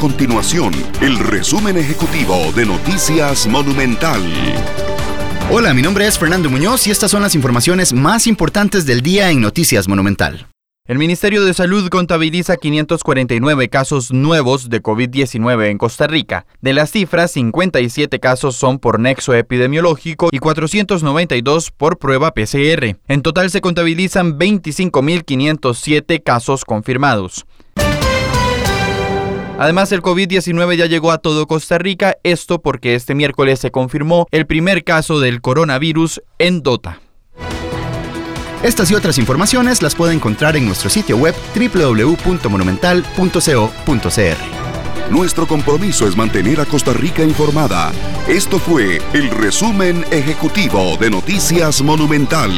continuación el resumen ejecutivo de Noticias Monumental. Hola, mi nombre es Fernando Muñoz y estas son las informaciones más importantes del día en Noticias Monumental. El Ministerio de Salud contabiliza 549 casos nuevos de COVID-19 en Costa Rica. De las cifras, 57 casos son por nexo epidemiológico y 492 por prueba PCR. En total se contabilizan 25.507 casos confirmados. Además, el COVID-19 ya llegó a todo Costa Rica, esto porque este miércoles se confirmó el primer caso del coronavirus en Dota. Estas y otras informaciones las puede encontrar en nuestro sitio web www.monumental.co.cr. Nuestro compromiso es mantener a Costa Rica informada. Esto fue el resumen ejecutivo de Noticias Monumental.